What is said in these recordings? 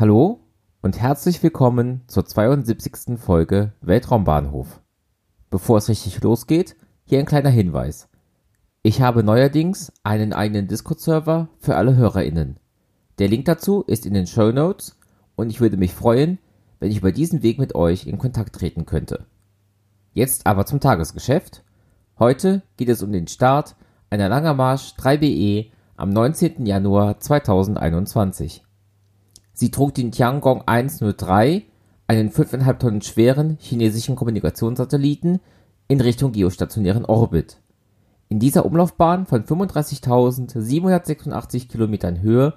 Hallo und herzlich willkommen zur 72. Folge Weltraumbahnhof. Bevor es richtig losgeht, hier ein kleiner Hinweis. Ich habe neuerdings einen eigenen Discord-Server für alle HörerInnen. Der Link dazu ist in den Show Notes und ich würde mich freuen, wenn ich über diesen Weg mit euch in Kontakt treten könnte. Jetzt aber zum Tagesgeschäft. Heute geht es um den Start einer Langermarsch 3BE am 19. Januar 2021. Sie trug den Tiangong 103, einen 5,5 Tonnen schweren chinesischen Kommunikationssatelliten, in Richtung geostationären Orbit. In dieser Umlaufbahn von 35.786 Kilometern Höhe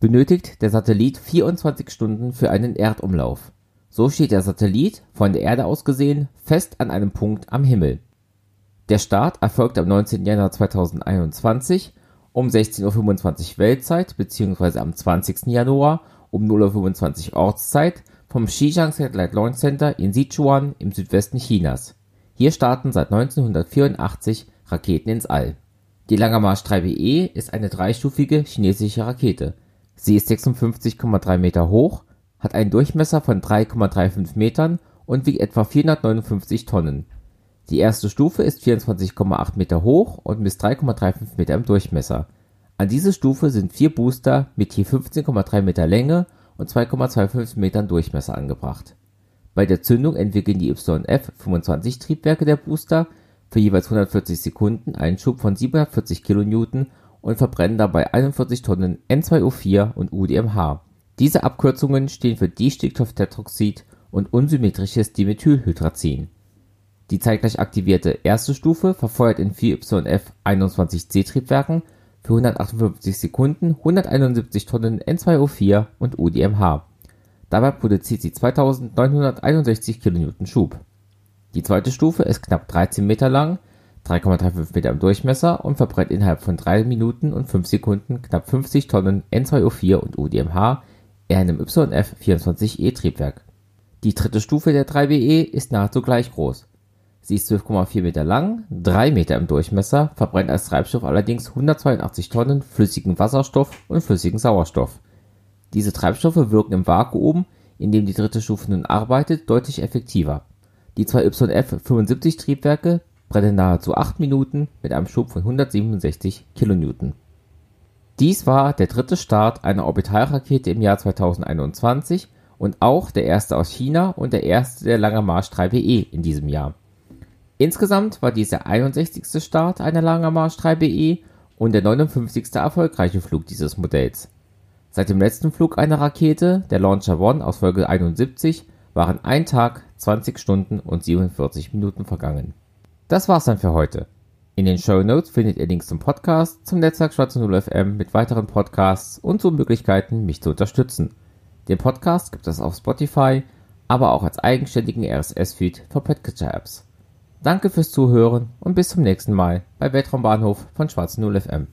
benötigt der Satellit 24 Stunden für einen Erdumlauf. So steht der Satellit, von der Erde aus gesehen, fest an einem Punkt am Himmel. Der Start erfolgte am 19. Januar 2021 um 16.25 Uhr Weltzeit bzw. am 20. Januar um 0.25 Uhr Ortszeit vom Xizang Satellite Launch Center in Sichuan im Südwesten Chinas. Hier starten seit 1984 Raketen ins All. Die Langermarsch 3BE ist eine dreistufige chinesische Rakete. Sie ist 56,3 Meter hoch, hat einen Durchmesser von 3,35 Metern und wiegt etwa 459 Tonnen. Die erste Stufe ist 24,8 Meter hoch und misst 3,35 Meter im Durchmesser an diese Stufe sind vier Booster mit je 15,3 Meter Länge und 2,25 Metern Durchmesser angebracht. Bei der Zündung entwickeln die YF-25-Triebwerke der Booster für jeweils 140 Sekunden einen Schub von 740 kN und verbrennen dabei 41 Tonnen N2O4 und UDMH. Diese Abkürzungen stehen für Distickstofftetroxid und unsymmetrisches Dimethylhydrazin. Die zeitgleich aktivierte erste Stufe verfeuert in vier YF-21C-Triebwerken für 158 Sekunden 171 Tonnen N2O4 und UDMH. Dabei produziert sie 2961 kN Schub. Die zweite Stufe ist knapp 13 Meter lang, 3,35 Meter im Durchmesser und verbrennt innerhalb von 3 Minuten und 5 Sekunden knapp 50 Tonnen N2O4 und UDMH in einem YF-24E Triebwerk. Die dritte Stufe der 3BE ist nahezu gleich groß Sie ist 12,4 Meter lang, 3 Meter im Durchmesser, verbrennt als Treibstoff allerdings 182 Tonnen flüssigen Wasserstoff und flüssigen Sauerstoff. Diese Treibstoffe wirken im Vakuum, in dem die dritte Stufe nun arbeitet, deutlich effektiver. Die zwei YF-75-Triebwerke brennen nahezu 8 Minuten mit einem Schub von 167 kN. Dies war der dritte Start einer Orbitalrakete im Jahr 2021 und auch der erste aus China und der erste der Lange Marsch 3BE in diesem Jahr Insgesamt war dies der 61. Start einer Langermarsch 3BE und der 59. erfolgreiche Flug dieses Modells. Seit dem letzten Flug einer Rakete, der Launcher One aus Folge 71, waren ein Tag, 20 Stunden und 47 Minuten vergangen. Das war's dann für heute. In den Show Notes findet ihr Links zum Podcast, zum Netzwerk Schwarze Null FM mit weiteren Podcasts und zu Möglichkeiten, mich zu unterstützen. Den Podcast gibt es auf Spotify, aber auch als eigenständigen RSS-Feed für Podcatcher-Apps. Danke fürs Zuhören und bis zum nächsten Mal bei Weltraumbahnhof von Schwarzen Null FM.